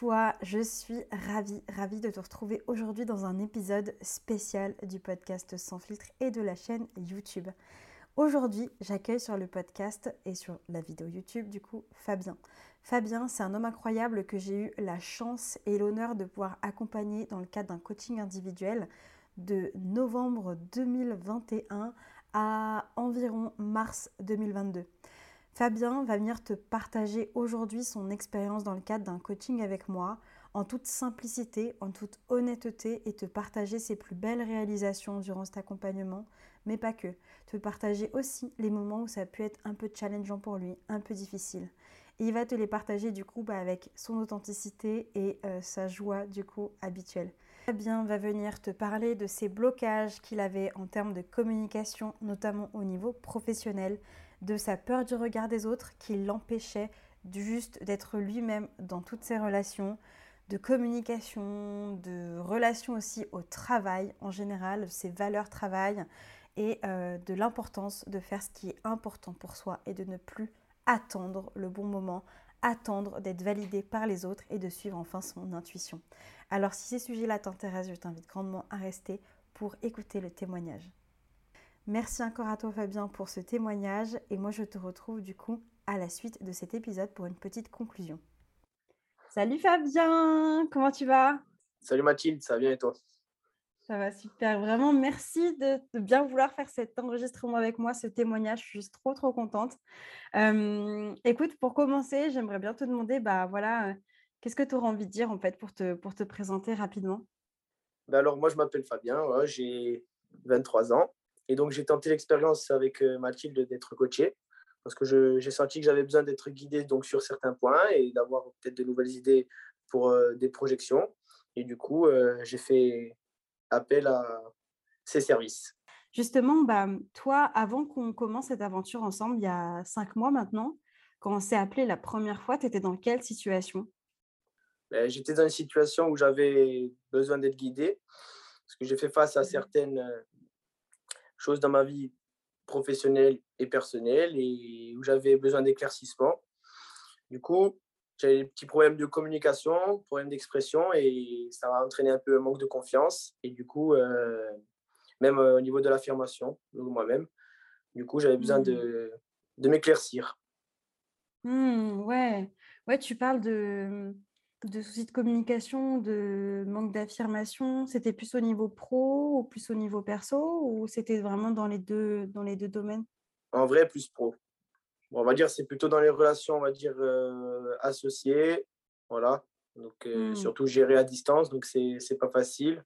Toi, je suis ravie, ravie de te retrouver aujourd'hui dans un épisode spécial du podcast Sans filtre et de la chaîne YouTube. Aujourd'hui, j'accueille sur le podcast et sur la vidéo YouTube du coup Fabien. Fabien, c'est un homme incroyable que j'ai eu la chance et l'honneur de pouvoir accompagner dans le cadre d'un coaching individuel de novembre 2021 à environ mars 2022. Fabien va venir te partager aujourd'hui son expérience dans le cadre d'un coaching avec moi, en toute simplicité, en toute honnêteté et te partager ses plus belles réalisations durant cet accompagnement, mais pas que. Te partager aussi les moments où ça a pu être un peu challengeant pour lui, un peu difficile. Il va te les partager du coup bah, avec son authenticité et euh, sa joie du coup habituelle. Fabien va venir te parler de ses blocages qu'il avait en termes de communication, notamment au niveau professionnel, de sa peur du regard des autres qui l'empêchait juste d'être lui-même dans toutes ses relations, de communication, de relations aussi au travail en général, ses valeurs travail et euh, de l'importance de faire ce qui est important pour soi et de ne plus attendre le bon moment, attendre d'être validé par les autres et de suivre enfin son intuition. Alors si ces sujets-là t'intéressent, je t'invite grandement à rester pour écouter le témoignage. Merci encore à toi Fabien pour ce témoignage. Et moi je te retrouve du coup à la suite de cet épisode pour une petite conclusion. Salut Fabien, comment tu vas? Salut Mathilde, ça va bien et toi? Ça va super, vraiment merci de, bien vouloir faire cet enregistrement avec moi, ce témoignage, je suis juste trop trop contente. écoute, pour commencer, j'aimerais bien te demander, bah voilà, euh, qu'est-ce que tu auras envie de dire en fait pour te, pour te présenter rapidement? Bah Alors moi je m'appelle Fabien, j'ai 23 ans. Et donc, j'ai tenté l'expérience avec euh, Mathilde d'être coaché parce que j'ai senti que j'avais besoin d'être guidé donc, sur certains points et d'avoir peut-être de nouvelles idées pour euh, des projections. Et du coup, euh, j'ai fait appel à ces services. Justement, bah, toi, avant qu'on commence cette aventure ensemble, il y a cinq mois maintenant, quand on s'est appelé la première fois, tu étais dans quelle situation? Ben, J'étais dans une situation où j'avais besoin d'être guidé, parce que j'ai fait face à mmh certaines choses dans ma vie professionnelle et personnelle et où j'avais besoin d'éclaircissement. Du coup, j'avais des petits problèmes de communication, problèmes d'expression et ça a entraîné un peu un manque de confiance. Et du coup, euh, même euh, au niveau de l'affirmation, moi-même, du coup, j'avais besoin de, mmh. de m'éclaircir. Mmh, ouais. ouais, tu parles de, de soucis de communication, de manque d'affirmation, c'était plus au niveau pro ou plus au niveau perso ou c'était vraiment dans les deux, dans les deux domaines? En vrai, plus pro. on va dire c'est plutôt dans les relations, on va dire euh, associées, voilà. Donc euh, mmh. surtout gérer à distance, donc c'est c'est pas facile.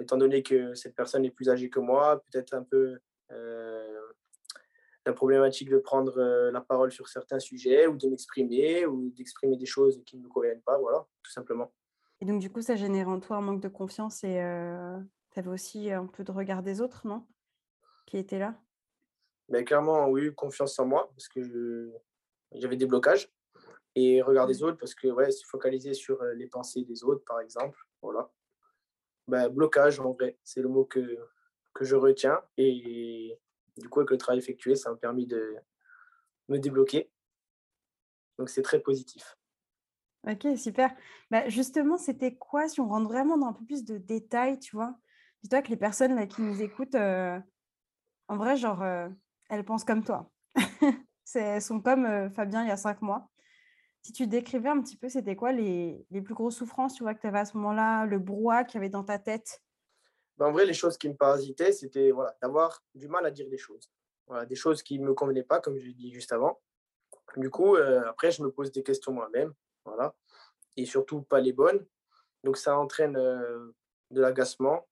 Étant donné que cette personne est plus âgée que moi, peut-être un peu euh, la problématique de prendre euh, la parole sur certains sujets ou de m'exprimer ou d'exprimer des choses qui ne me conviennent pas, voilà, tout simplement. Et donc, du coup, ça génère en toi un manque de confiance et euh, tu avais aussi un peu de regard des autres, non? Qui étaient là? Ben, Clairement, oui, confiance en moi parce que j'avais des blocages et regard des mmh. autres parce que ouais, se focaliser sur euh, les pensées des autres, par exemple, voilà. Ben, blocage, en vrai, c'est le mot que, que je retiens et du coup, avec le travail effectué, ça m'a permis de me débloquer. Donc, c'est très positif. Ok, super. Bah, justement, c'était quoi, si on rentre vraiment dans un peu plus de détails, tu vois? Dis-toi que les personnes là, qui nous écoutent, euh, en vrai, genre, euh, elles pensent comme toi. elles sont comme euh, Fabien il y a cinq mois. Si tu décrivais un petit peu, c'était quoi les, les, plus grosses souffrances, tu vois, que tu avais à ce moment-là, le brouhaha qu'il y avait dans ta tête? Ben, en vrai, les choses qui me parasitaient, c'était voilà, d'avoir du mal à dire des choses. Voilà, des choses qui ne me convenaient pas, comme je l'ai dit juste avant. Du coup, euh, après, je me pose des questions moi-même. Voilà. Et surtout, pas les bonnes. Donc, ça entraîne euh, de l'agacement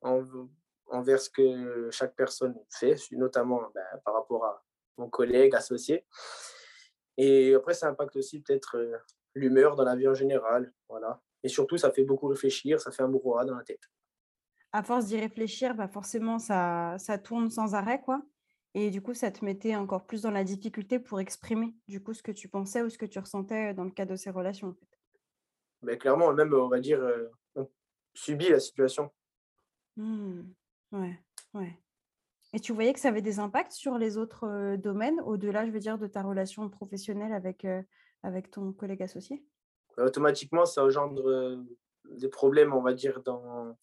envers ce que chaque personne fait, notamment ben, par rapport à mon collègue, associé. Et après, ça impacte aussi peut-être euh, l'humeur dans la vie en général. Voilà. Et surtout, ça fait beaucoup réfléchir, ça fait un brouhaha dans la tête. À force d'y réfléchir, bah forcément, ça, ça tourne sans arrêt, quoi. Et du coup, ça te mettait encore plus dans la difficulté pour exprimer, du coup, ce que tu pensais ou ce que tu ressentais dans le cadre de ces relations, en fait. Mais clairement, même, on va dire, on subit la situation. Mmh. Ouais, ouais. Et tu voyais que ça avait des impacts sur les autres domaines, au-delà, je veux dire, de ta relation professionnelle avec, avec ton collègue associé? Automatiquement, ça engendre des problèmes, on va dire, dans,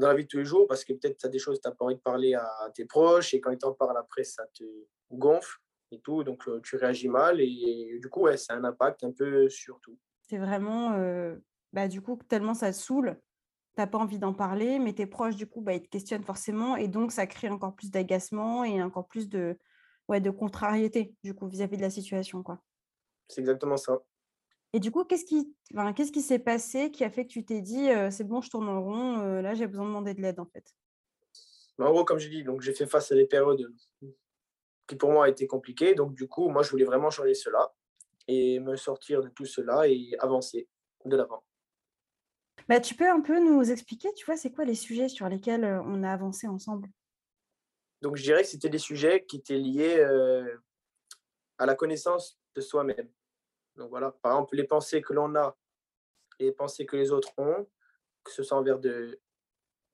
dans la vie de tous les jours, parce que peut-être tu as des choses, tu n'as pas envie de parler à tes proches, et quand ils t'en parlent après, ça te gonfle et tout, donc tu réagis mal, et, du coup, ouais, ça a un impact un peu sur tout. C'est vraiment, bah, du coup, tellement ça te saoule tu pas envie d'en parler, mais tes proches, du coup, bah, ils te questionnent forcément. Et donc, ça crée encore plus d'agacement et encore plus de, ouais, de contrariété, du coup, vis-à-vis de la situation. quoi. C'est exactement ça. Et du coup, qu'est-ce qui enfin, qu'est-ce qui s'est passé qui a fait que tu t'es dit, c'est bon, je tourne en rond, là, j'ai besoin de demander de l'aide, en fait? Bah, En gros, comme je dis, donc j'ai fait face à des périodes qui pour moi étaient compliquées. Donc, du coup, moi, je voulais vraiment changer cela et me sortir de tout cela et avancer de l'avant. Bah, tu peux un peu nous expliquer, tu vois, c'est quoi les sujets sur lesquels on a avancé ensemble? Donc, je dirais que c'était des sujets qui étaient liés à la connaissance de soi-même. Donc, voilà, par exemple, les pensées que l'on a les pensées que les autres ont, que ce soit envers de,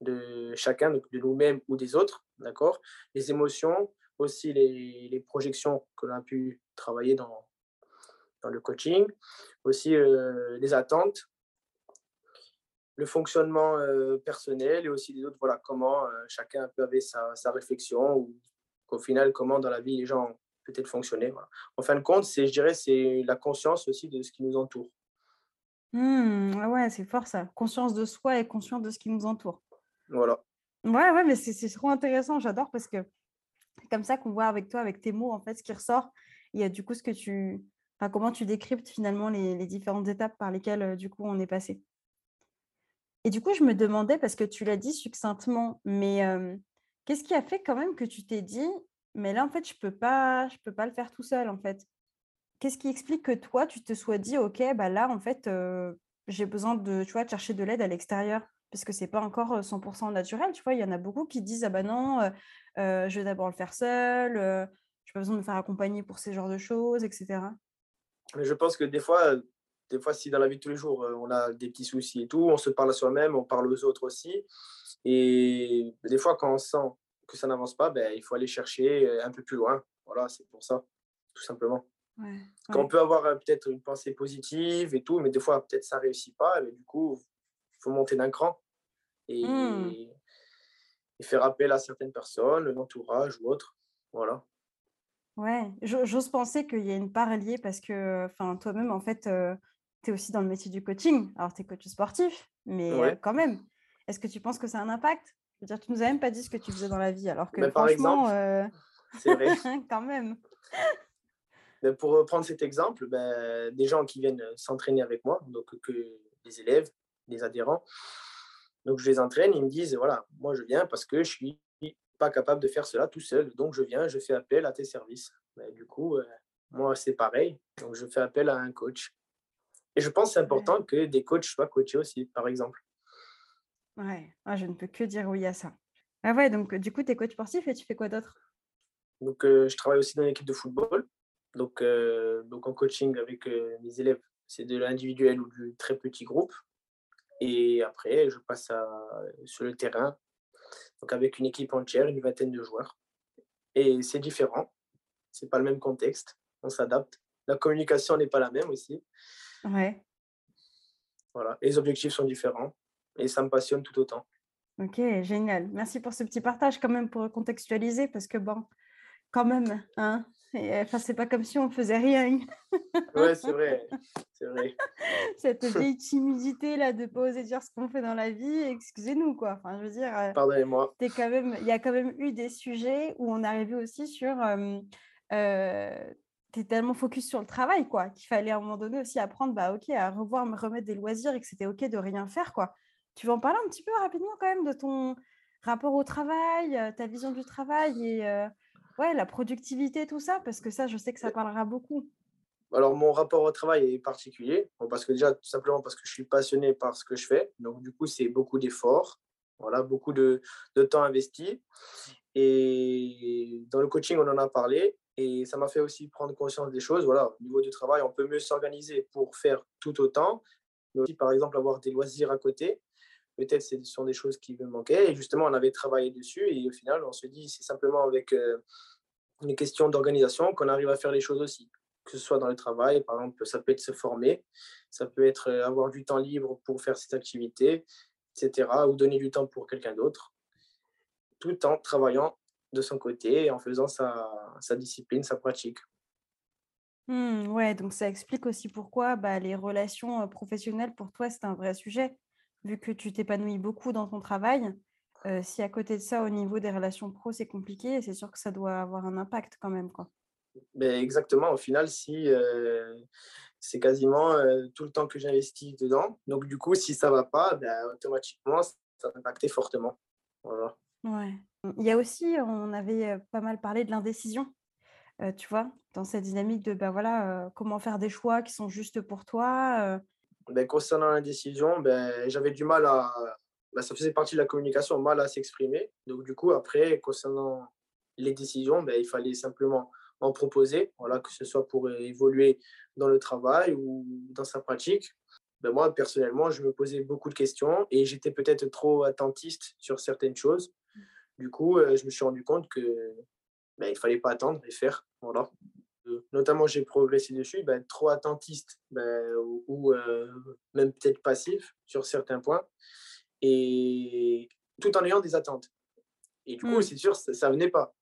de chacun, de nous-mêmes ou des autres, d'accord? Les émotions, aussi les, les projections que l'on a pu travailler dans, dans le coaching, aussi les attentes le fonctionnement personnel et aussi des autres, voilà, comment chacun peut avoir sa, sa, réflexion ou au final, comment dans la vie les gens peut-être fonctionner. Voilà. En fin de compte, c'est, je dirais, c'est la conscience aussi de ce qui nous entoure. Mmh, ouais, c'est fort ça. Conscience de soi et conscience de ce qui nous entoure. Voilà. Ouais, ouais, mais c'est trop intéressant. J'adore parce que c'est comme ça qu'on voit avec toi, avec tes mots, en fait, ce qui ressort. Il y a du coup ce que tu. Enfin, comment tu décryptes finalement les, les différentes étapes par lesquelles, du coup, on est passé. Et du coup, je me demandais, parce que tu l'as dit succinctement, mais qu'est-ce qui a fait quand même que tu t'es dit, mais là, en fait, je peux, pas, je peux pas le faire tout seul, en fait Qu'est-ce qui explique que toi, tu te sois dit, OK, bah là, en fait, j'ai besoin de, tu vois, de chercher de l'aide à l'extérieur? Parce que ce n'est pas encore 100% naturel. Tu vois, il y en a beaucoup qui disent, ah bah non, je vais d'abord le faire seul, je n'ai pas besoin de me faire accompagner pour ces genres de choses, etc. Mais je pense que des fois, des fois, si dans la vie de tous les jours, euh, on a des petits soucis et tout, on se parle à soi-même, on parle aux autres aussi. Et des fois, quand on sent que ça n'avance pas, ben, il faut aller chercher euh, un peu plus loin. Voilà, c'est pour ça, tout simplement. Quand on peut avoir euh, peut-être une pensée positive et tout, mais des fois, peut-être ça ne réussit pas, mais du coup, il faut monter d'un cran et, mmh. et, faire appel à certaines personnes, l'entourage ou autre. Voilà. Ouais, j'ose penser qu'il y a une part liée parce que toi-même, en fait, tu es aussi dans le métier du coaching. Alors, tu es coach sportif, mais quand même, est-ce que tu penses que ça a un impact? Dire, tu nous as même pas dit ce que tu faisais dans la vie, alors que Mais par franchement, c'est vrai. quand même. pour reprendre cet exemple, ben, des gens qui viennent s'entraîner avec moi, donc que des élèves, des adhérents, donc je les entraîne, ils me disent, voilà, moi je viens parce que je suis pas capable de faire cela tout seul, donc je viens, je fais appel à tes services. Ben, du coup, moi c'est pareil, donc je fais appel à un coach. Et je pense que c'est important que des coachs soient coachés aussi, par exemple. Ouais, ah, je ne peux que dire oui à ça. Ah ouais, donc du coup, tu es coach sportif et tu fais quoi d'autre? Donc, euh, je travaille aussi dans l'équipe de football. Donc, euh, donc en coaching avec euh, mes élèves, c'est de l'individuel ou du très petit groupe. Et après, je passe à, sur le terrain, donc avec une équipe entière, une vingtaine de joueurs. Et c'est différent, c'est pas le même contexte, on s'adapte. La communication n'est pas la même aussi. Ouais. Voilà. les objectifs sont différents et ça me passionne tout autant. Ok, génial. Merci pour ce petit partage quand même pour contextualiser parce que bon, quand même, hein, enfin c'est pas comme si on faisait rien. ouais, c'est vrai, c'est vrai. Cette vieille timidité là de pas oser dire ce qu'on fait dans la vie, excusez-nous quoi. Enfin, je veux dire. Euh, Pardonnez-moi. Quand même, il y a quand même eu des sujets où on arrivait aussi sur euh, euh, tellement focus sur le travail, quoi, qu'il fallait à un moment donné aussi apprendre, bah, ok, à revoir, me remettre des loisirs et que c'était ok de rien faire, quoi. Tu vas en parler un petit peu rapidement quand même de ton rapport au travail, ta vision du travail et euh, ouais, la productivité, tout ça, parce que ça, je sais que ça parlera beaucoup. alors, mon rapport au travail est particulier, parce que déjà, tout simplement parce que je suis passionné par ce que je fais. Donc, du coup, c'est beaucoup d'efforts, voilà, beaucoup de, de, temps investi. Et dans le coaching, on en a parlé. Et ça m'a fait aussi prendre conscience des choses. Voilà, au niveau du travail, on peut mieux s'organiser pour faire tout autant, mais aussi, par exemple, avoir des loisirs à côté. Peut-être ce sont des choses qui me manquaient. Et justement, on avait travaillé dessus. Et au final, on se dit, c'est simplement avec euh, une question d'organisation qu'on arrive à faire les choses aussi que ce soit dans le travail, par exemple, ça peut être se former, ça peut être euh, avoir du temps libre pour faire cette activité, etc., ou donner du temps pour quelqu'un d'autre, tout en travaillant de son côté en faisant sa, sa discipline, sa pratique. Mmh, ouais, donc ça explique aussi pourquoi bah, les relations euh, professionnelles pour toi, c'est un vrai sujet, vu que tu t'épanouis beaucoup dans ton travail. Euh, si à côté de ça, au niveau des relations pro, c'est compliqué, c'est sûr que ça doit avoir un impact quand même, quoi. Ben exactement, au final, si euh, c'est quasiment euh, tout le temps que j'investis dedans. Donc, du coup, si ça ne va pas, ben, automatiquement, ça va impacter fortement. Voilà. Ouais. Il y a aussi, on avait pas mal parlé de l'indécision, tu vois, dans cette dynamique de ben, voilà, comment faire des choix qui sont justes pour toi. Ben, concernant l'indécision, ben, j'avais du mal à. Ben, ça faisait partie de la communication, mal à s'exprimer. Donc, du coup, après, concernant les décisions, il fallait simplement en proposer, voilà, que ce soit pour évoluer dans le travail ou dans sa pratique. Moi, personnellement, je me posais beaucoup de questions et j'étais peut-être trop attentiste sur certaines choses. Du coup, euh, je me suis rendu compte que ben, il fallait pas attendre et faire. Voilà. Notamment, j'ai progressé dessus, ben, trop attentiste ben, ou, euh, même peut-être passif sur certains points, et tout en ayant des attentes. Et du coup, mmh. c'est sûr, ça, ne venait pas.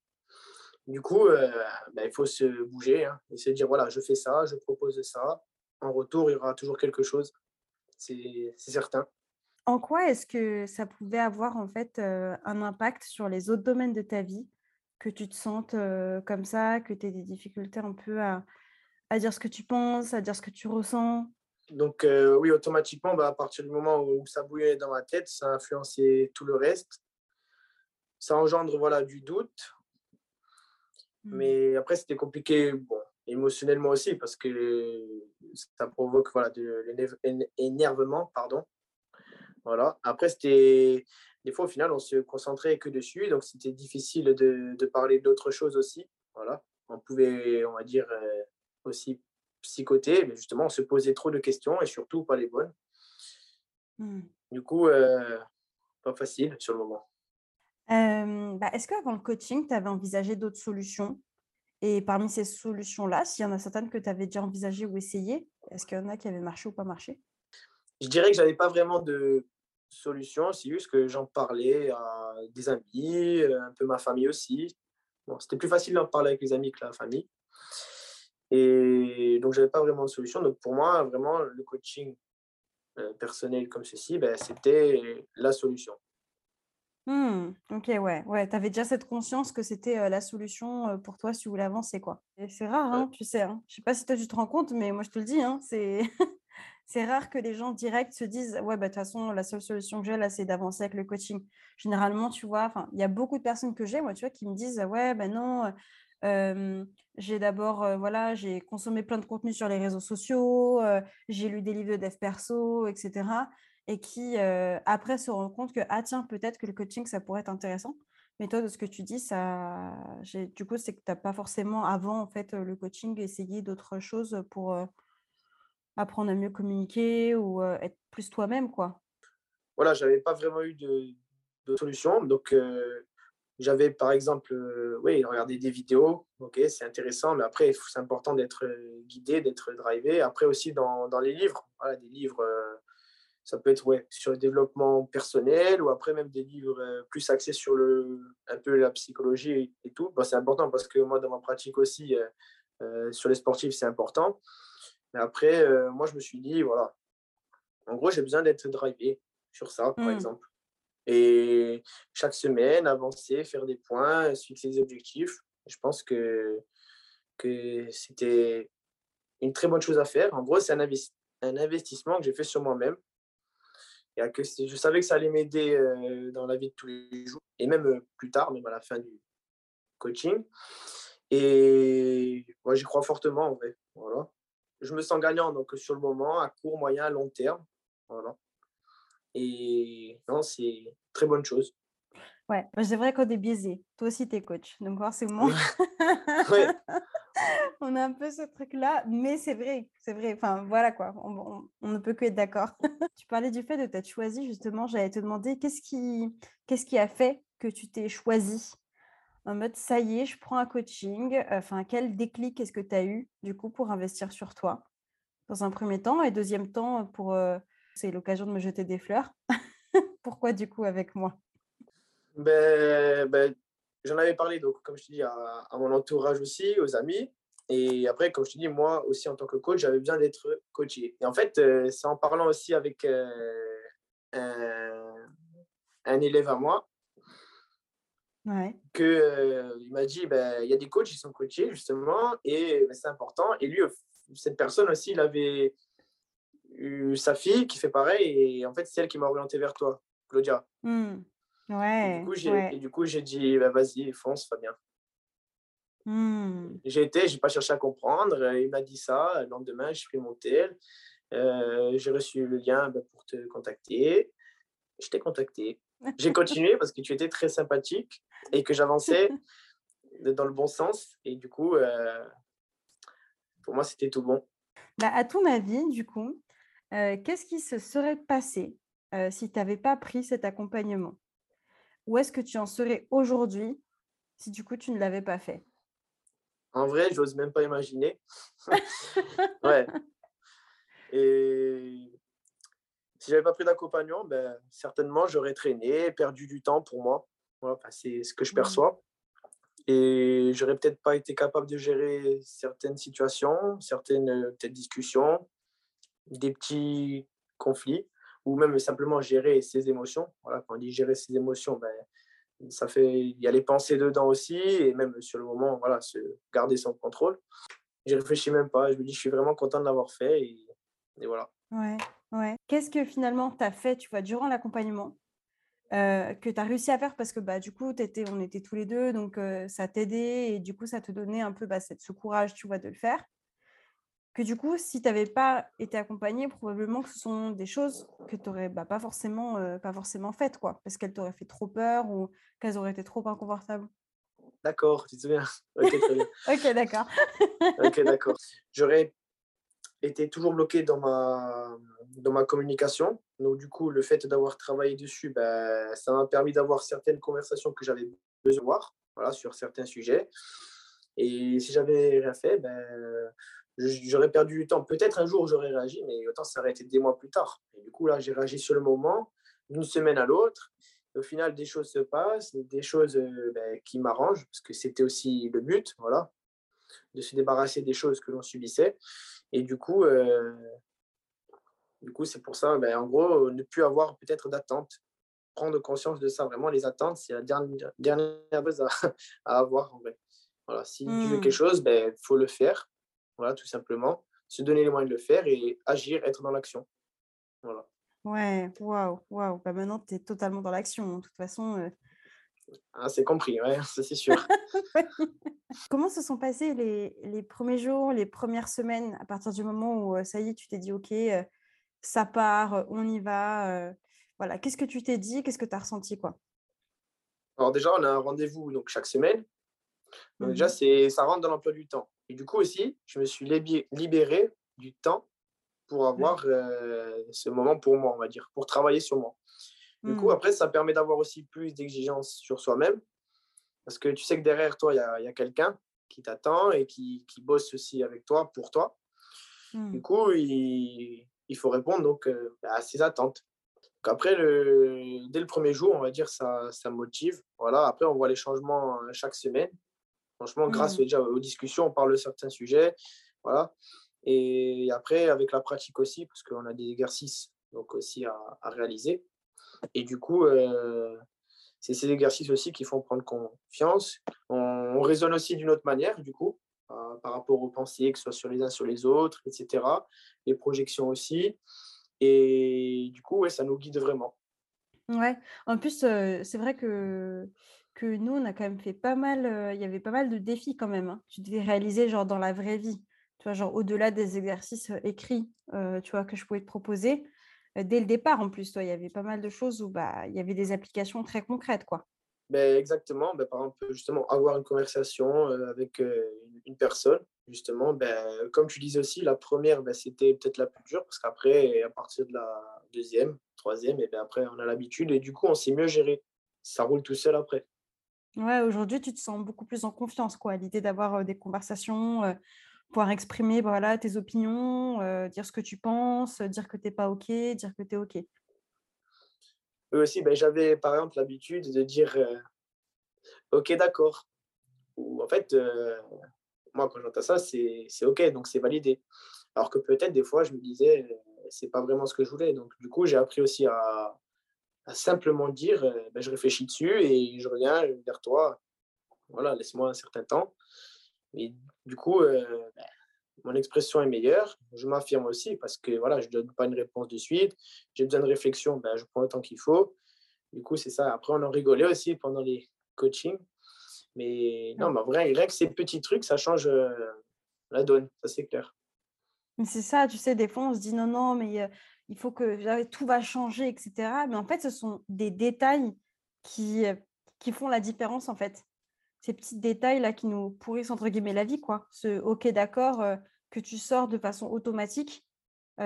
Du coup, euh, bah, il faut se bouger hein, et se dire voilà, je fais ça, je propose ça. En retour, il y aura toujours quelque chose. C'est certain. En quoi est-ce que ça pouvait avoir en fait euh, un impact sur les autres domaines de ta vie Que tu te sentes comme ça, que tu aies des difficultés un peu à, à, dire ce que tu penses, à dire ce que tu ressens? Donc, oui, automatiquement, bah, à partir du moment où ça bouillait dans ma tête, ça a influencé tout le reste. Ça engendre voilà, du doute, Mmh. Mais après, c'était compliqué bon, émotionnellement aussi parce que ça provoque voilà, de l'énervement. Pardon. Voilà. Après, c'était des fois, au final, on se concentrait que dessus. Donc, c'était difficile de, de parler d'autres choses aussi. Voilà. On pouvait, on va dire, euh, aussi psychoter, mais justement, on se posait trop de questions et surtout pas les bonnes. Mmh. Du coup, euh, pas facile sur le moment. Bah, est-ce qu'avant le coaching, tu avais envisagé d'autres solutions? Et parmi ces solutions-là, s'il y en a certaines que tu avais déjà envisagées ou essayées, est-ce qu'il y en a qui avaient marché ou pas marché? Je dirais que j'avais pas vraiment de solution, c'est juste que j'en parlais à des amis, un peu ma famille aussi. Bon, c'était plus facile d'en parler avec les amis que la famille. Et donc, j'avais pas vraiment de solution. Donc, pour moi, vraiment, le coaching personnel comme ceci, ben, c'était la solution. Mmh. OK, ouais, ouais, tu avais déjà cette conscience que c'était, la solution, pour toi si tu voulais avancer, quoi. Et c'est rare, hein, tu sais, hein. Je sais pas si toi tu te rends compte, mais moi je te le dis, hein, c'est c'est rare que les gens directs se disent: «Ouais, bah, de toute façon, la seule solution que j'ai là, c'est d'avancer avec le coaching». Généralement, tu vois, enfin, il y a beaucoup de personnes que j'ai, moi, tu vois, qui me disent: «Ouais, ben non, j'ai d'abord, voilà, j'ai consommé plein de contenu sur les réseaux sociaux, j'ai lu des livres de dev perso etc et qui, après, se rendent compte que, ah tiens, peut-être que le coaching, ça pourrait être intéressant. Mais toi, de ce que tu dis, ça, du coup, c'est que tu n'as pas forcément, avant, en fait, le coaching, essayé d'autres choses pour apprendre à mieux communiquer ou être plus toi-même, quoi. Voilà, j'avais pas vraiment eu de, de solution. Donc, j'avais, par exemple, oui, regardé des vidéos. OK, c'est intéressant, mais après, c'est important d'être guidé, d'être drivé. Après aussi, dans, dans les livres, voilà, des livres ça peut être ouais, sur le développement personnel ou après même des livres euh, plus axés sur le, un peu la psychologie et, tout. c'est important parce que moi, dans ma pratique aussi, euh, euh, sur les sportifs, c'est important. Mais après, moi, je me suis dit, voilà, en gros, j'ai besoin d'être drivé sur ça, par mmh. exemple. Et chaque semaine, avancer, faire des points, fixer des objectifs. Je pense que, que c'était une très bonne chose à faire. En gros, c'est un, un investissement que j'ai fait sur moi-même que je savais que ça allait m'aider euh, dans la vie de tous les jours, et même euh, plus tard, même à la fin du coaching. Et moi, j'y crois fortement, en vrai. Voilà. Je me sens gagnant donc sur le moment, à court, moyen, long terme. Voilà. Et non, c'est très bonne chose. Ouais, c'est vrai qu'on est biaisé. Toi aussi, tu es coach. Donc, forcément, Ouais. on a un peu ce truc-là. Mais c'est vrai, c'est vrai. Enfin, voilà quoi. On, on- on ne peut que être d'accord. Tu parlais du fait de t'être choisi, justement. J'allais te demander qu'est-ce qui, qu'est-ce qui a fait que tu t'es choisi? En mode ça y est, je prends un coaching. Enfin, quel déclic est-ce que tu as eu, du coup, pour investir sur toi, dans un premier temps Et deuxième temps, pour, euh, c'est l'occasion de me jeter des fleurs. Pourquoi, du coup, avec moi? Ben, ben, j'en avais parlé, donc, comme je te dis, à, mon entourage aussi, aux amis. Et après, comme je te dis, moi aussi, en tant que coach, j'avais besoin d'être coaché. Et en fait, euh, c'est en parlant aussi avec euh, un élève à moi Ouais. que euh, il m'a dit ben, il y a des coachs qui sont coachés justement et ben, c'est important et lui cette personne aussi il avait eu sa fille qui fait pareil et en fait c'est elle qui m'a orienté vers toi Claudia et Ouais, du coup j'ai ouais. et du coup j'ai dit ben, vas-y fonce Fabien Hmm. j'ai été j'ai pas cherché à comprendre euh, il m'a dit ça le lendemain j'ai pris mon tel euh, j'ai reçu le lien ben, pour te contacter je t'ai contacté j'ai continué parce que tu étais très sympathique et que j'avançais dans le bon sens et du coup euh, pour moi c'était tout bon Bah, à ton avis, du coup, euh, qu'est-ce qui se serait passé euh, si tu n'avais pas pris cet accompagnement? Où est-ce que tu en serais aujourd'hui si du coup tu ne l'avais pas fait? En vrai, j'ose même pas imaginer. ouais. Et si j'avais pas pris d'accompagnement, ben, certainement j'aurais traîné, perdu du temps pour moi. Voilà, c'est ce que je Hmm. perçois. Et j'aurais peut-être pas été capable de gérer certaines situations, certaines euh, peut-être discussions, des petits conflits, ou même simplement gérer ses émotions. Voilà, quand on dit gérer ses émotions, ben, ça fait, il y a les pensées dedans aussi, et même sur le moment, voilà, se garder son contrôle. J'y réfléchis même pas, je me dis, je suis vraiment content de l'avoir fait, et, et voilà. Ouais, ouais. Qu'est-ce que finalement tu as fait, tu vois, durant l'accompagnement euh, que tu as réussi à faire? Parce que bah, du coup, on était tous les deux, donc euh, ça t'aidait et du coup, ça te donnait un peu bah, cette, ce courage, tu vois, de le faire. Que du coup, si tu n'avais pas été accompagné, probablement que ce sont des choses que tu n'aurais bah, pas, forcément, euh, pas forcément faites, quoi, parce qu'elles t'auraient fait trop peur ou qu'elles auraient été trop inconfortables. D'accord, tu te souviens? Ok, très bien. Ok, d'accord. Ok, d'accord. J'aurais été toujours bloqué dans ma, dans ma communication. Donc, du coup, le fait d'avoir travaillé dessus, ben, ça m'a permis d'avoir certaines conversations que j'avais besoin de voir voilà, sur certains sujets. Et si j'avais rien fait, ben, j'aurais perdu du temps. Peut-être un jour, j'aurais réagi, mais autant ça aurait été des mois plus tard. Et du coup, là, j'ai réagi sur le moment, d'une semaine à l'autre. Au final, des choses se passent, des choses euh, ben, qui m'arrangent, parce que c'était aussi le but, voilà, de se débarrasser des choses que l'on subissait. Et du coup, euh, du coup, c'est pour ça, ben, en gros, ne plus avoir peut-être d'attente. Prendre conscience de ça, vraiment, les attentes, c'est la dernière, dernière à, à avoir en vrai. Voilà, si tu veux quelque Hmm. chose, il ben, faut le faire, voilà, tout simplement. Se donner les moyens de le faire et agir, être dans l'action. Voilà. Ouais, waouh, waouh. Bah, maintenant, tu es totalement dans l'action. hein. De toute façon, euh, Ah, c'est compris, ouais, c'est sûr. Comment se sont passés les, les premiers jours, les premières semaines, à partir du moment où euh, ça y est, tu t'es dit, OK, euh, ça part, euh, on y va. voilà, qu'est-ce que tu t'es dit, qu'est-ce que tu as ressenti, quoi? Alors déjà, on a un rendez-vous donc chaque semaine. Donc déjà, c'est, ça rentre dans l'emploi du temps. Et du coup aussi, je me suis libéré du temps pour avoir euh, ce moment pour moi, on va dire, pour travailler sur moi. Du coup, Mm. après, ça permet d'avoir aussi plus d'exigences sur soi-même. Parce que tu sais que derrière toi, il y a, il y a quelqu'un qui t'attend et qui, qui bosse aussi avec toi, pour toi. Mm. Du coup, il, il faut répondre donc, euh, à ses attentes. Donc après, le, dès le premier jour, on va dire, ça, ça motive. Voilà. Après, on voit les changements euh, chaque semaine. Franchement, grâce Mm. déjà aux discussions, on parle de certains sujets. Voilà. Et après, avec la pratique aussi, parce qu'on a des exercices donc aussi à, à réaliser. Et du coup, euh, c'est ces exercices aussi qui font prendre confiance. On, on raisonne aussi d'une autre manière, du coup, euh, par rapport aux pensées, que ce soit sur les uns sur les autres, etc. Les projections aussi. Et du coup, ça nous guide vraiment. Ouais, en plus, euh, c'est vrai que, que nous, on a quand même fait pas mal, il y avait pas mal de défis quand même. hein. Tu devais réaliser, genre, dans la vraie vie, tu vois, genre au-delà des exercices écrits, tu vois, que je pouvais te proposer, dès le départ en plus, toi, il y avait pas mal de choses où bah, il y avait des applications très concrètes, quoi. Ben, exactement, ben, par exemple, justement, avoir une conversation avec une personne, justement, ben, comme tu disais aussi, la première, ben, c'était peut-être la plus dure, parce qu'après, à partir de la deuxième, troisième, et ben, après, on a l'habitude, et du coup, on s'est mieux géré. Ça roule tout seul après. Ouais, aujourd'hui, tu te sens beaucoup plus en confiance, quoi, l'idée d'avoir des conversations, pouvoir exprimer voilà, tes opinions, dire ce que tu penses, dire que tu n'es pas OK, dire que tu es OK. Oui, aussi, ben, j'avais par exemple l'habitude de dire OK, d'accord. Ou en fait, moi, quand j'entends ça, c'est OK, donc c'est validé. Alors que peut-être des fois, je me disais, c'est pas vraiment ce que je voulais. Donc, du coup, j'ai appris aussi à, simplement dire, ben, je réfléchis dessus et je reviens vers toi. Voilà, laisse-moi un certain temps. Du coup, ben, mon expression est meilleure. Je m'affirme aussi parce que voilà, je ne donne pas une réponse de suite. J'ai besoin de réflexion, ben, je prends le temps qu'il faut. Du coup, c'est ça. Après, on en rigolait aussi pendant les coachings. Mais non, mais vrai, rien que ces petits trucs, ça change la donne, ça c'est clair. Mais c'est ça, tu sais, des fois on se dit non, non, mais il faut que tout va changer, etc. Mais en fait, ce sont des détails qui, qui font la différence, en fait. Ces petits détails-là qui nous pourrissent, entre guillemets, la vie, quoi. Ce OK, d'accord, que tu sors de façon automatique,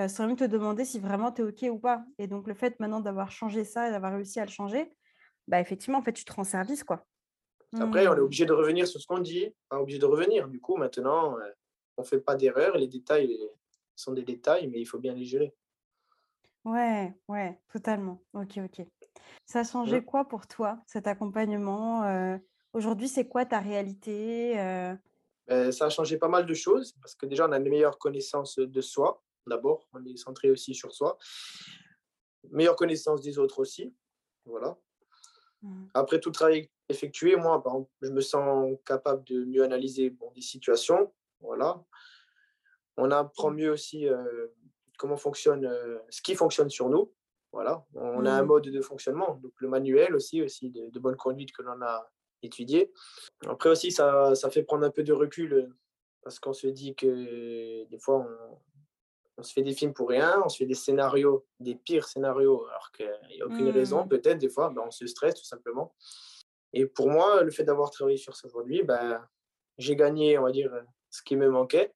sans même te demander si vraiment tu es OK ou pas. Et donc, le fait maintenant d'avoir changé ça et d'avoir réussi à le changer, bah, effectivement, en fait, tu te rends service, quoi. Après, on est mmh. obligé de revenir sur ce qu'on dit, on est obligé de revenir. Du coup, maintenant, euh, on ne fait pas d'erreur. Les détails sont des détails, mais il faut bien les gérer. Ouais, ouais, totalement. Ok, ok. Ça a changé quoi pour toi, cet accompagnement euh, Aujourd'hui, c'est quoi ta réalité euh? ben, Ça a changé pas mal de choses, parce que déjà, on a une meilleure connaissance de soi. D'abord, on est centré aussi sur soi. Meilleure connaissance des autres aussi. Voilà. Mmh. Après tout le travail effectué, moi, je me sens capable de mieux analyser des situations. Voilà. On apprend mmh. mieux aussi euh, comment fonctionne, euh, ce qui fonctionne sur nous. Voilà. On a un mmh. mode de fonctionnement, donc le manuel aussi, aussi de, bonne conduite que l'on a étudié. Après aussi, ça, ça, fait prendre un peu de recul euh, parce qu'on se dit que des fois, on, on se fait des films pour rien, on se fait des scénarios, des pires scénarios, alors qu'il n'y a aucune raison. Mmh. Peut-être des fois, ben, on se stresse tout simplement. Et pour moi, le fait d'avoir travaillé sur ça aujourd'hui, ben, j'ai gagné, on va dire, ce qui me manquait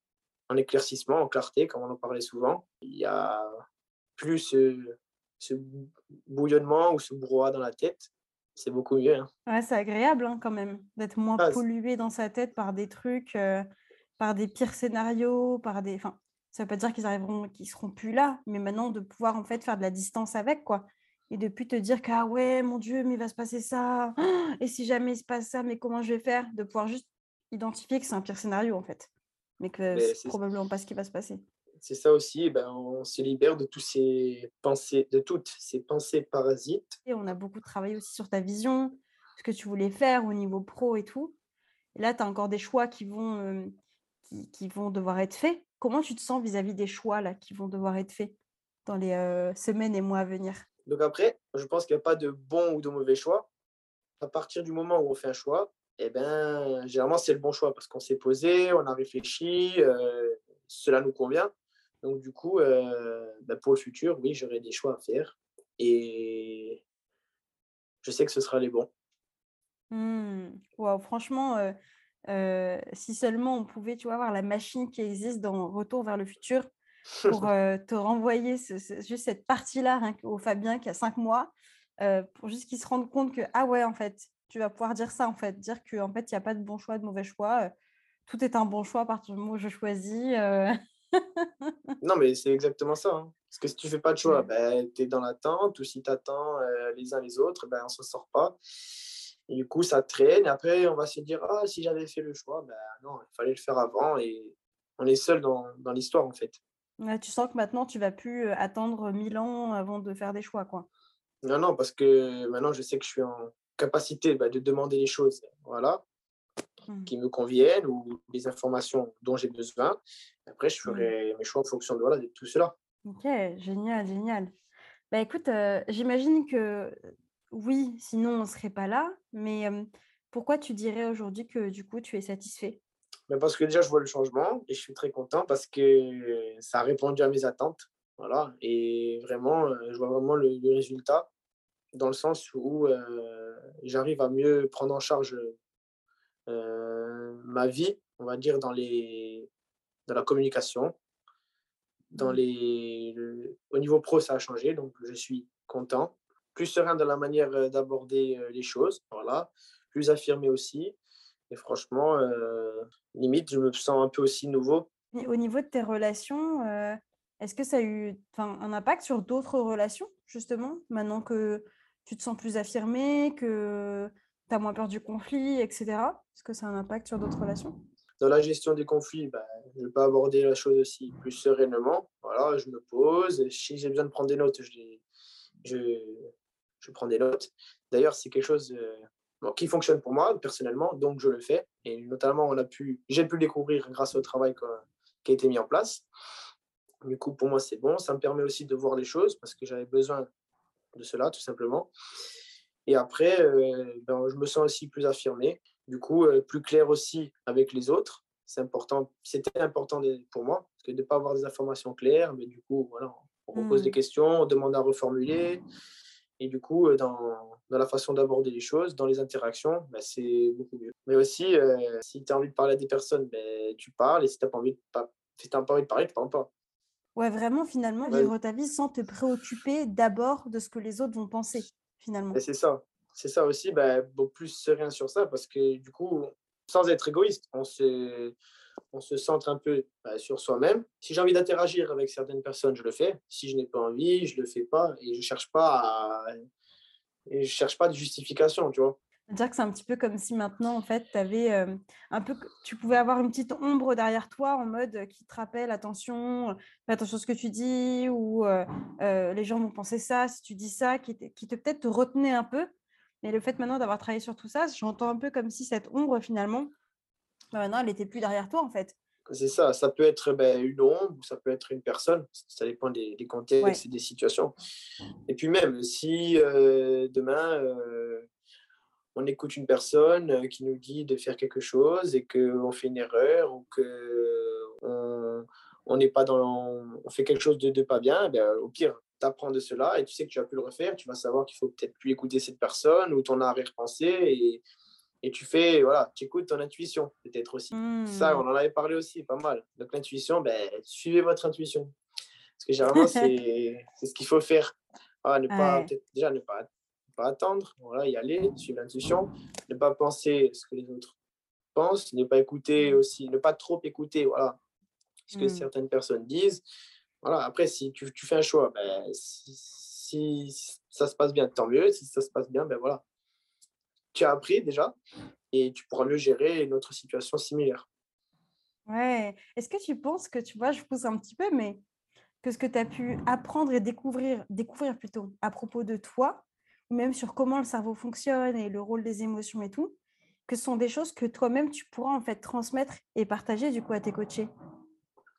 en éclaircissement, en clarté, comme on en parlait souvent. Il y a plus ce, bouillonnement ou ce brouhaha dans la tête. C'est beaucoup mieux. Hein. Ouais, c'est agréable hein, quand même d'être moins ah, pollué dans sa tête par des trucs, euh, par des pires scénarios, par des. Enfin, ça veut pas dire qu'ils arriveront, qu'ils seront plus là, mais maintenant de pouvoir en fait faire de la distance avec quoi. Et de plus te dire que ah ouais, mon Dieu, mais il va se passer ça. Et si jamais il se passe ça, mais comment je vais faire? De pouvoir juste identifier que c'est un pire scénario en fait, mais que c'est probablement pas ce qui va se passer. C'est ça aussi, ben, on se libère de tous ces pensées, de toutes ces pensées parasites. Et on a beaucoup travaillé aussi sur ta vision, ce que tu voulais faire au niveau pro et tout. Et là, tu as encore des choix qui vont, euh, qui, qui, vont devoir être faits. Comment tu te sens vis-à-vis des choix là, qui vont devoir être faits dans les semaines et mois à venir? Donc après, je pense qu'il n'y a pas de bon ou de mauvais choix. À partir du moment où on fait un choix, eh ben, généralement, c'est le bon choix parce qu'on s'est posé, on a réfléchi, cela nous convient. Donc, du coup, ben, pour le futur, oui, j'aurai des choix à faire et je sais que ce sera les bons. Mmh. franchement, si seulement on pouvait, tu vois, avoir la machine qui existe dans Retour vers le futur pour te renvoyer juste cette partie-là au Fabien qui a cinq mois, pour juste qu'il se rende compte que, ah ouais, en fait, tu vas pouvoir dire ça, en fait, dire qu'en fait, il n'y a pas de bon choix, de mauvais choix. tout est un bon choix à partir du moment où je choisis. Non, mais c'est exactement ça. Hein. Parce que si tu fais pas de choix, ben, tu es dans l'attente, ou si tu attends les uns les autres, ben, on ne se sort pas. Et du coup, ça traîne. Et après, on va se dire, ah, si j'avais fait le choix, ben non, il fallait le faire avant. Et on est seul dans, dans l'histoire, en fait. tu sens que maintenant, tu vas plus attendre mille ans avant de faire des choix, quoi. Non, non, parce que maintenant, je sais que je suis en capacité bah, de demander les choses, voilà, mmh. qui me conviennent ou les informations dont j'ai besoin. Après, je mmh. ferai mes choix en fonction de, voilà, de tout cela. Ok, génial, génial. Bah écoute, j'imagine que oui, sinon on ne serait pas là. Mais pourquoi tu dirais aujourd'hui que du coup tu es satisfait? Mais parce que déjà, je vois le changement et je suis très content parce que ça a répondu à mes attentes. Voilà. Et vraiment, je vois vraiment le, résultat dans le sens où j'arrive à mieux prendre en charge ma vie, on va dire, dans, les, dans la communication. Dans mmh. les, au niveau pro, ça a changé, donc je suis content. Plus serein dans la manière d'aborder les choses, voilà. Plus affirmé aussi. Et franchement, limite, je me sens un peu aussi nouveau. au niveau de tes relations, est-ce que ça a eu un impact sur d'autres relations, justement, maintenant que tu te sens plus affirmé, que tu moins peur du conflit, etc. Est-ce que ça a un impact sur d'autres relations? Dans la gestion des conflits, ben, je vais aborder la chose aussi plus sereinement. Voilà, je me pose. Si j'ai besoin de prendre des notes, je prends des notes. D'ailleurs, c'est quelque chose euh, qui fonctionne pour moi personnellement, donc je le fais. Et notamment, on a pu, j'ai pu le découvrir grâce au travail qui a été mis en place. Du coup, pour moi, c'est bon. Ça me permet aussi de voir les choses parce que j'avais besoin de cela, tout simplement. Et après, euh, ben, je me sens aussi plus affirmé, du coup, euh, plus clair aussi avec les autres. C'est important, c'était important pour moi, parce que de ne pas avoir des informations claires, mais du coup, voilà, on pose des mmh. questions, on demande à reformuler. Et du coup, euh, dans, dans la façon d'aborder les choses, dans les interactions, ben, c'est beaucoup mieux. Mais aussi, si tu as envie de parler à des personnes, ben, tu parles. Et si tu n'as pas, envie de, si pas envie de parler, tu ne parles pas. Ouais, vraiment, finalement, vivre ta vie sans te préoccuper d'abord de ce que les autres vont penser, C'est ça. C'est ça aussi, bah, beaucoup plus serein sur ça, parce que du coup, sans être égoïste, on se, on se centre un peu bah, sur soi-même. Si j'ai envie d'interagir avec certaines personnes, je le fais. Si je n'ai pas envie, je le fais pas. Et je cherche pas à... je cherche pas de justification, tu vois dire que c'est un petit peu comme si maintenant, en fait, avais, un peu, tu pouvais avoir une petite ombre derrière toi en mode qui te rappelle attention, fais attention à ce que tu dis, ou les gens vont penser ça si tu dis ça, qui te, qui te peut-être te retenait un peu. Mais le fait maintenant d'avoir travaillé sur tout ça, j'entends un peu comme si cette ombre, finalement, bah, maintenant, elle n'était plus derrière toi, en fait. C'est ça, ça peut être ben, une ombre, ça peut être une personne, ça dépend des, des contextes et des situations. Et puis même, si demain, on écoute une personne euh, qui nous dit de faire quelque chose et qu'on fait une erreur ou qu'on on n'est pas dans on fait quelque chose de, de pas bien, ben, au pire, tu apprends de cela et tu sais que tu vas plus le refaire, tu vas savoir qu'il faut peut-être plus écouter cette personne ou ton arrière-pensée et, et tu fais, voilà, tu écoutes ton intuition peut-être aussi. Ça, mmh. on en avait parlé aussi, pas mal. Donc l'intuition, ben, suivez votre intuition. Parce que généralement, c'est ce qu'il faut faire. Ah, ne pas, déjà, ne pas pas attendre, voilà, y aller, suivre l'intuition, ne pas penser ce que les autres pensent, ne pas écouter aussi, ne pas trop écouter, voilà, ce que mmh. certaines personnes disent. Voilà, après, si tu, tu fais un choix, ben, si, ça se passe bien, tant mieux. Si ça se passe bien, ben voilà. Tu as appris déjà et tu pourras mieux gérer une autre situation similaire. Ouais. Est-ce que tu penses que, tu vois, je pose un petit peu, mais que ce que tu as pu apprendre et découvrir, découvrir plutôt à propos de toi, même sur comment le cerveau fonctionne et le rôle des émotions et tout, que ce sont des choses que toi-même tu pourras en fait transmettre et partager du coup à tes coachés.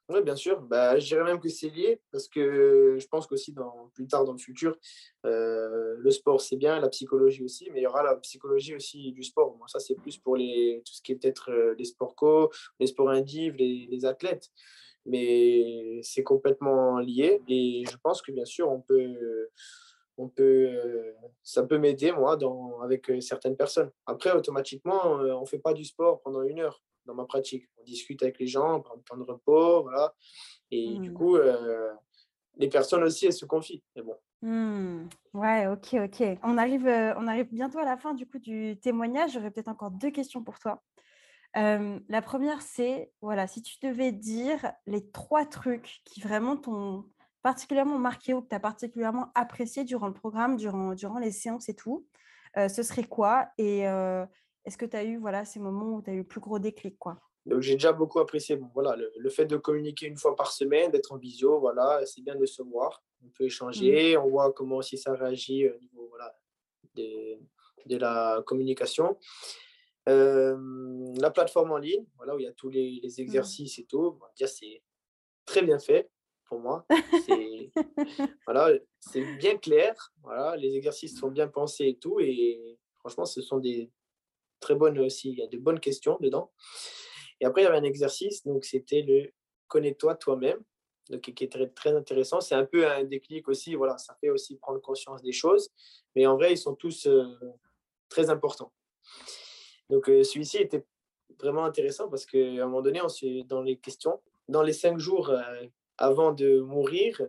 Oui, bien sûr. Bah, je dirais même que c'est lié parce que je pense qu'aussi plus tard dans le futur, euh, le sport c'est bien, la psychologie aussi, mais il y aura la psychologie aussi du sport. Moi, ça c'est plus pour les, tout ce qui est peut-être euh, les sports co, les sports indives, les athlètes. Mais c'est complètement lié et je pense que bien sûr on peut on peut, euh, ça peut m'aider, moi, dans, avec euh, certaines personnes. Après, automatiquement, euh, on ne fait pas du sport pendant une heure dans ma pratique. On discute avec les gens, on prend un temps de repos, voilà. Et du mmh. coup, les personnes aussi, elles se confient. Mais bon. Mmh. Ouais, ok, ok. On arrive, on arrive bientôt à la fin du coup du témoignage. J'aurais peut-être encore deux questions pour toi. la première, c'est voilà, si tu devais dire les trois trucs qui vraiment t'ont particulièrement marqué ou que tu as particulièrement apprécié durant le programme, durant, durant les séances et tout, euh, ce serait quoi? Et euh, est-ce que tu as eu voilà, ces moments où tu as eu le plus gros déclic quoi? Donc j'ai déjà beaucoup apprécié bon, voilà, le, fait de communiquer une fois par semaine, d'être en visio, voilà, c'est bien de se voir. On peut échanger, mmh. on voit comment aussi ça réagit au niveau voilà, de, de la communication. Euh, la plateforme en ligne, voilà, où il y a tous les, les mmh. exercices et tout, c'est très bien fait pour moi. C'est voilà, bien clair. Voilà, les exercices sont bien pensés et tout. Et franchement, ce sont des très bonnes aussi. Il y a de bonnes questions dedans. Et après, il y avait un exercice, donc c'était le connais-toi toi-même, donc qui est très, très intéressant. C'est un peu un déclic aussi, voilà, ça fait aussi prendre conscience des choses, mais en vrai, ils sont tous très importants. Donc celui-ci était vraiment intéressant parce qu'à un moment donné, on dans les questions, dans les cinq jours avant de mourir,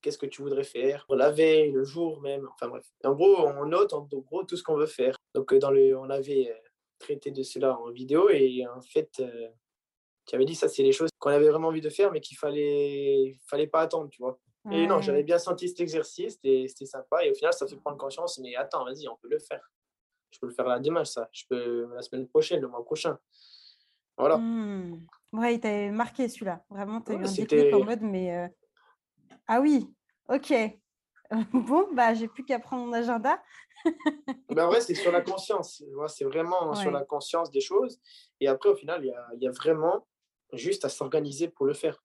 qu'est-ce que tu voudrais faire? La veille, le jour même, enfin bref. En gros, on note en gros tout ce qu'on veut faire. Donc dans le, on avait traité de cela en vidéo et en fait, tu avais dit ça, c'est les choses qu'on avait vraiment envie de faire, mais qu'il fallait, fallait pas attendre, tu vois. Et non, j'avais bien senti cet exercice, c'était sympa. Et au final, ça fait prendre conscience, mais attends, vas-y, on peut le faire. Je peux le faire la demain, ça. Je peux la semaine prochaine, le mois prochain. Voilà. Mmh. Ouais, il t'avait marqué celui-là. Vraiment, tu as eu un déclic en mode, mais. Ah oui, ok. bon, bah, j'ai plus qu'à prendre mon agenda. ben ouais, c'est sur la conscience. C'est vraiment sur la conscience des choses. Et après, au final, il y a, y a, vraiment juste à s'organiser pour le faire.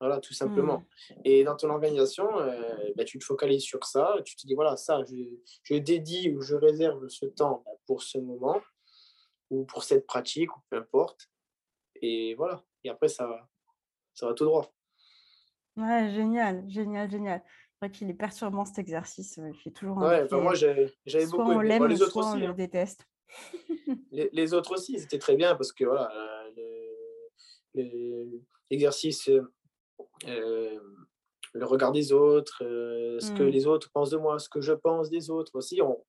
Voilà, tout simplement. Mmh. Et dans ton organisation, euh, ben, tu te focalises sur ça. Tu te dis, voilà, ça, je, je dédie ou je réserve ce temps ben, pour ce moment ou pour cette pratique, ou peu importe. Et voilà. Et après, ça va, ça va tout droit. Ouais, génial, génial, génial. C'est vrai qu'il est perturbant cet exercice. Il fait toujours un ouais, moi, j'avais beaucoup on l'aime, les autres aussi, on le hein. déteste. les, autres aussi, c'était très bien parce que voilà, l'exercice, euh, le regard des autres, euh, ce que mmh. les autres pensent de moi, ce que je pense des autres aussi. On,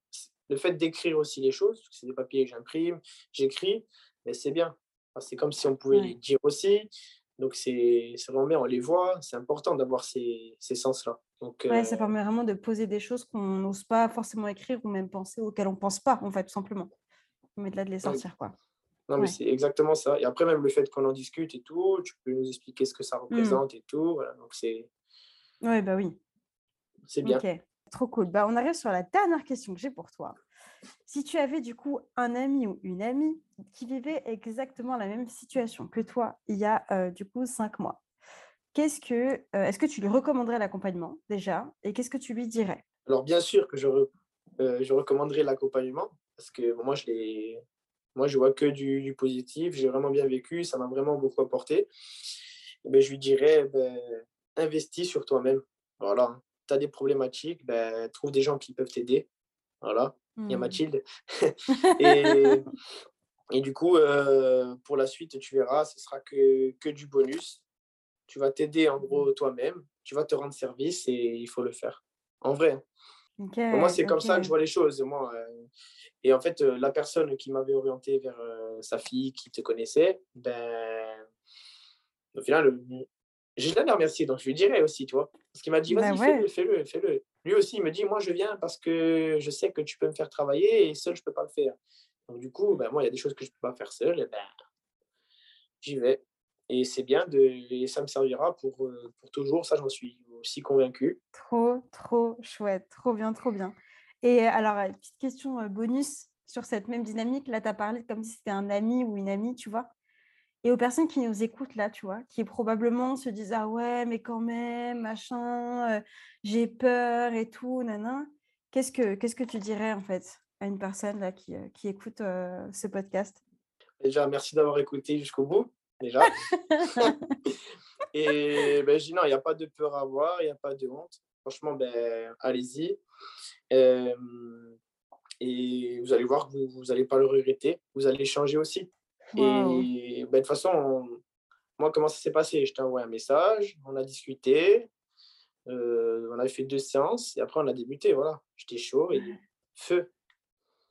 le fait d'écrire aussi les choses, c'est des papiers que j'imprime, j'écris, mais c'est bien. C'est comme si on pouvait les dire aussi. Donc, c'est vraiment bien, on les voit. C'est important d'avoir ces, ces sens-là. Donc, ouais, ça euh, permet vraiment de poser des choses qu'on n'ose pas forcément écrire ou même penser, auxquelles on ne pense pas, en fait, tout simplement. Mais de là de les sortir, quoi. Non, mais c'est exactement ça. Et après, même le fait qu'on en discute et tout, tu peux nous expliquer ce que ça mmh. représente et tout. Voilà, donc, c'est. Ouais, bah oui. C'est bien. Trop cool. Bah, on arrive sur la dernière question que j'ai pour toi. Si tu avais du coup un ami ou une amie qui vivait exactement la même situation que toi il y a euh, du coup cinq mois, qu'est-ce que, euh, est-ce que tu lui recommanderais l'accompagnement déjà et qu'est-ce que tu lui dirais? Alors bien sûr que je, euh, je recommanderais l'accompagnement parce que moi je l'ai, moi je vois que du, positif, j'ai vraiment bien vécu, ça m'a vraiment beaucoup apporté. Ben, je lui dirais, ben, investis sur toi-même. Voilà, tu as des problématiques, ben, trouve des gens qui peuvent t'aider. Voilà, il y a mmh. Mathilde. et, et, du coup, euh, pour la suite, tu verras, ce sera que, que du bonus. Tu vas t'aider en gros mmh. toi-même, tu vas te rendre service et il faut le faire. En vrai. moi, c'est comme ça que je vois les choses. Moi, euh, et en fait, euh, la personne qui m'avait orienté vers sa fille qui te connaissait, ben, au final, je l'ai remercié, donc je lui dirais aussi, tu vois. Parce qu'il m'a dit, vas-y, bah fais-le, fais-le, fais-le. Lui aussi, il me dit, moi, je viens parce que je sais que tu peux me faire travailler et seul, je ne peux pas le faire. Donc, du coup, ben, moi, il y a des choses que je ne peux pas faire seul, et ben, j'y vais. Et c'est bien, de, et ça me servira pour, euh, pour toujours, ça, j'en suis aussi convaincu. Trop, trop chouette, trop bien, trop bien. Et alors, petite question euh, bonus sur cette même dynamique, là, tu as parlé comme si c'était un ami ou une amie, tu vois. Et aux personnes qui nous écoutent là, tu vois, qui probablement se disent Ah ouais, mais quand même, machin, j'ai peur et tout, nanan. Qu'est-ce que, qu'est-ce que tu dirais en fait à une personne là qui, qui écoute ce podcast? Déjà, merci d'avoir écouté jusqu'au bout, déjà. et ben, je dis non, il n'y a pas de peur à avoir, il n'y a pas de honte. Franchement, ben, allez-y. et vous allez voir que vous n'allez pas le regretter. Vous allez changer aussi. Et ben, de toute façon, moi, comment ça s'est passé? Je t'ai envoyé un message, on a discuté, euh, on a fait deux séances et après on a débuté. Voilà, j'étais chaud et feu.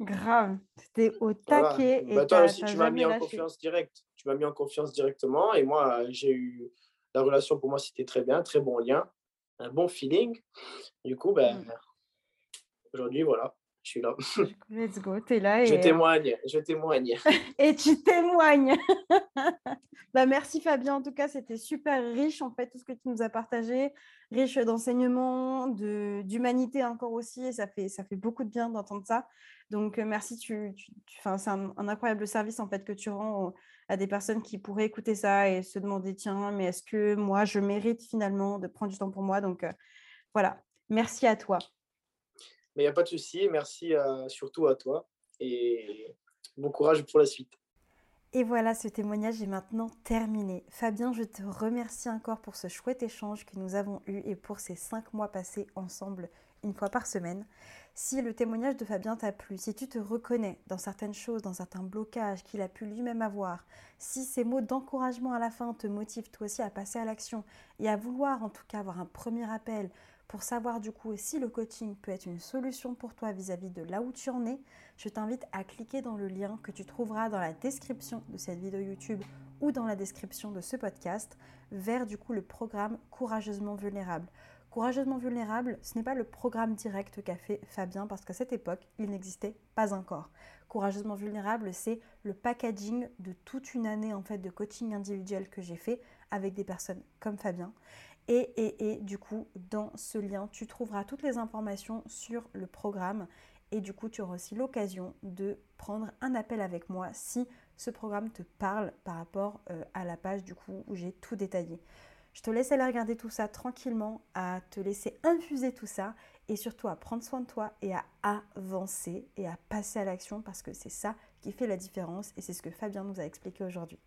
Grave, c'était au taquet. Et bah, toi aussi, tu m'as mis en confiance directe. Tu m'as mis en confiance directement et moi, j'ai eu la relation pour moi, c'était très bien, très bon lien, un bon feeling. Du coup, ben, mmh. aujourd'hui, voilà je suis là. Let's go, tu es là. Et... Je euh, témoigne, je témoigne. et tu témoignes. bah, merci Fabien, en tout cas, c'était super riche en fait, tout ce que tu nous as partagé, riche d'enseignements, d'humanité encore aussi, et ça fait, ça fait beaucoup de bien d'entendre ça. Donc, euh, merci, tu, tu, c'est un, incroyable service en fait que tu rends à des personnes qui pourraient écouter ça et se demander, tiens, mais est-ce que moi, je mérite finalement de prendre du temps pour moi? Donc, euh, voilà, merci à toi. Mais il n'y a pas de souci. Merci surtout à toi et bon courage pour la suite. Et voilà, ce témoignage est maintenant terminé. Fabien, je te remercie encore pour ce chouette échange que nous avons eu et pour ces cinq mois passés ensemble une fois par semaine. Si le témoignage de Fabien t'a plu, si tu te reconnais dans certaines choses, dans certains blocages qu'il a pu lui-même avoir, si ces mots d'encouragement à la fin te motivent toi aussi à passer à l'action et à vouloir en tout cas avoir un premier appel pour savoir du coup si le coaching peut être une solution pour toi vis-à-vis de là où tu en es, je t'invite à cliquer dans le lien que tu trouveras dans la description de cette vidéo YouTube ou dans la description de ce podcast vers du coup le programme Courageusement Vulnérable. Courageusement Vulnérable, ce n'est pas le programme direct qu'a fait Fabien parce qu'à cette époque, il n'existait pas encore. Courageusement Vulnérable, c'est le packaging de toute une année en fait de coaching individuel que j'ai fait avec des personnes comme Fabien. Et, du coup, dans ce lien, tu trouveras toutes les informations sur le programme. Et du coup, tu auras aussi l'occasion de prendre un appel avec moi si ce programme te parle par rapport euh, à la page du coup où j'ai tout détaillé. Je te laisse aller regarder tout ça tranquillement, à te laisser infuser tout ça et surtout à prendre soin de toi et à avancer et à passer à l'action parce que c'est ça qui fait la différence et c'est ce que Fabien nous a expliqué aujourd'hui.